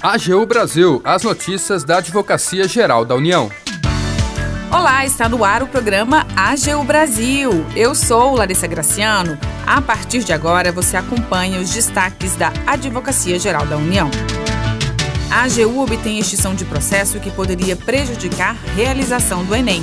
AGU Brasil, as notícias da Advocacia Geral da União. Olá, está no ar o programa AGU Brasil. Eu sou Larissa Graciano. A partir de agora, você acompanha os destaques da Advocacia Geral da União. A AGU obtém extinção de processo que poderia prejudicar realização do Enem.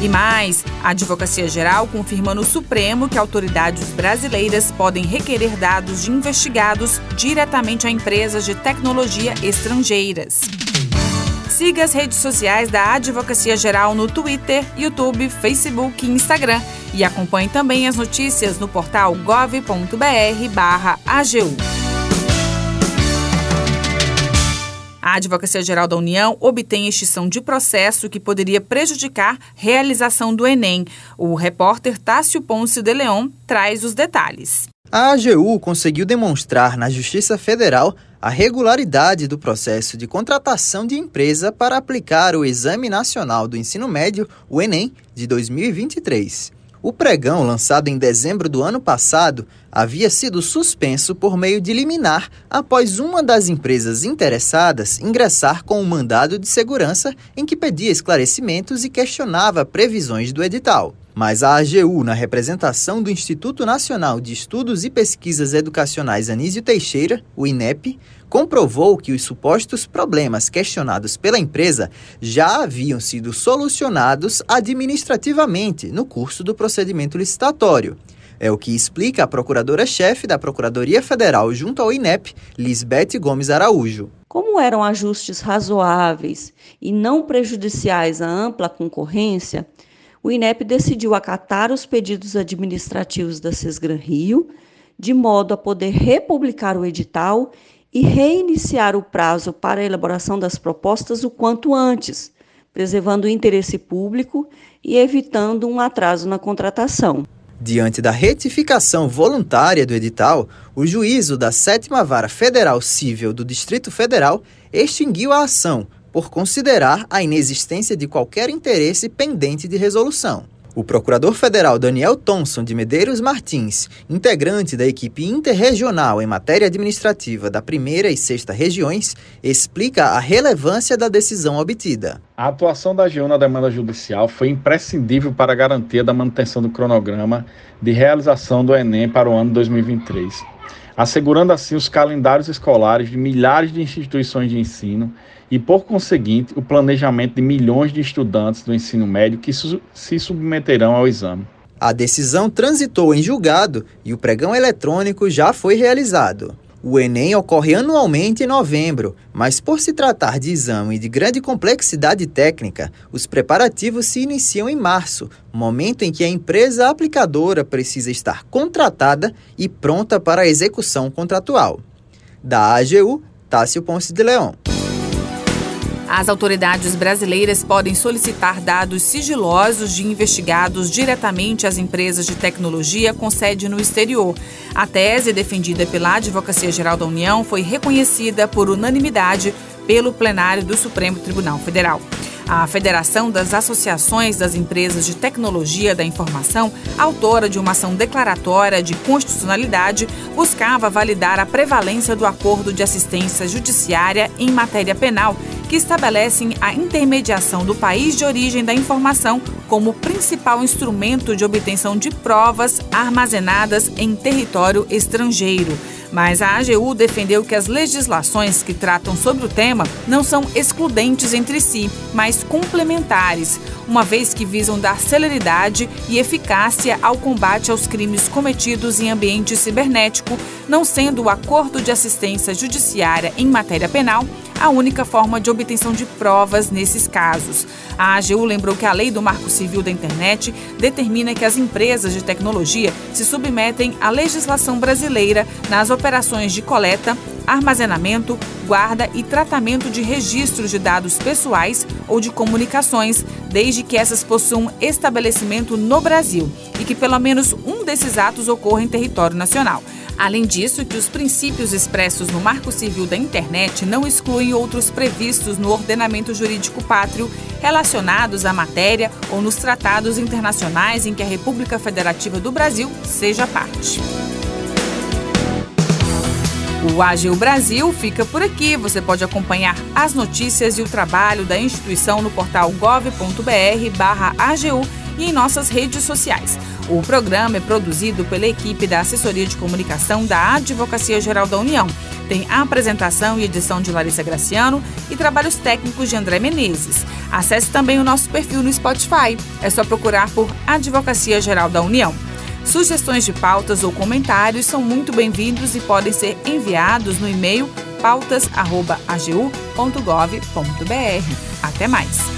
E mais, a Advocacia Geral confirma no Supremo que autoridades brasileiras podem requerer dados de investigados diretamente a empresas de tecnologia estrangeiras. Siga as redes sociais da Advocacia Geral no Twitter, YouTube, Facebook e Instagram. E acompanhe também as notícias no portal gov.br/agu. Advocacia Geral da União obtém extinção de processo que poderia prejudicar realização do Enem. O repórter Tássio Ponce de Leon traz os detalhes. A AGU conseguiu demonstrar na Justiça Federal a regularidade do processo de contratação de empresa para aplicar o Exame Nacional do Ensino Médio, o Enem, de 2023. O pregão, lançado em dezembro do ano passado, havia sido suspenso por meio de liminar após uma das empresas interessadas ingressar com um mandado de segurança em que pedia esclarecimentos e questionava previsões do edital. Mas a AGU, na representação do Instituto Nacional de Estudos e Pesquisas Educacionais Anísio Teixeira, o INEP, comprovou que os supostos problemas questionados pela empresa já haviam sido solucionados administrativamente no curso do procedimento licitatório. É o que explica a procuradora-chefe da Procuradoria Federal junto ao INEP, Lisbeth Gomes Araújo. Como eram ajustes razoáveis e não prejudiciais à ampla concorrência, o INEP decidiu acatar os pedidos administrativos da Sesgran Rio, de modo a poder republicar o edital e reiniciar o prazo para a elaboração das propostas o quanto antes, preservando o interesse público e evitando um atraso na contratação. Diante da retificação voluntária do edital, o juízo da Sétima Vara Federal Civil do Distrito Federal extinguiu a ação por considerar a inexistência de qualquer interesse pendente de resolução. O procurador federal Daniel Thomson de Medeiros Martins, integrante da equipe interregional em matéria administrativa da primeira e sexta regiões, explica a relevância da decisão obtida. A atuação da AGU na demanda judicial foi imprescindível para a garantia da manutenção do cronograma de realização do Enem para o ano 2023, assegurando assim os calendários escolares de milhares de instituições de ensino e, por conseguinte, o planejamento de milhões de estudantes do ensino médio que su se submeterão ao exame. A decisão transitou em julgado e o pregão eletrônico já foi realizado. O Enem ocorre anualmente em novembro, mas por se tratar de exame de grande complexidade técnica, os preparativos se iniciam em março, momento em que a empresa aplicadora precisa estar contratada e pronta para a execução contratual. Da AGU, Tássio Ponce de Leão. As autoridades brasileiras podem solicitar dados sigilosos de investigados diretamente às empresas de tecnologia com sede no exterior. A tese defendida pela Advocacia Geral da União foi reconhecida por unanimidade pelo plenário do Supremo Tribunal Federal. A Federação das Associações das Empresas de Tecnologia da Informação, autora de uma ação declaratória de constitucionalidade, buscava validar a prevalência do acordo de assistência judiciária em matéria penal, que estabelecem a intermediação do país de origem da informação como principal instrumento de obtenção de provas armazenadas em território estrangeiro. Mas a AGU defendeu que as legislações que tratam sobre o tema não são excludentes entre si, mas complementares, uma vez que visam dar celeridade e eficácia ao combate aos crimes cometidos em ambiente cibernético, não sendo o acordo de assistência judiciária em matéria penal a única forma de obtenção de provas nesses casos. A AGU lembrou que a lei do Marco Civil da Internet determina que as empresas de tecnologia se submetem à legislação brasileira nas operações de coleta, armazenamento, guarda e tratamento de registros de dados pessoais ou de comunicações, desde que essas possuam estabelecimento no Brasil e que pelo menos um desses atos ocorra em território nacional. Além disso, que os princípios expressos no Marco Civil da Internet não excluem outros previstos no ordenamento jurídico pátrio relacionados à matéria ou nos tratados internacionais em que a República Federativa do Brasil seja parte. O AGU Brasil fica por aqui. Você pode acompanhar as notícias e o trabalho da instituição no portal gov.br/agu e em nossas redes sociais. O programa é produzido pela equipe da Assessoria de Comunicação da Advocacia Geral da União. Tem apresentação e edição de Larissa Graciano e trabalhos técnicos de André Menezes. Acesse também o nosso perfil no Spotify. É só procurar por Advocacia Geral da União. Sugestões de pautas ou comentários são muito bem-vindos e podem ser enviados no e-mail pautas.agu.gov.br. Até mais!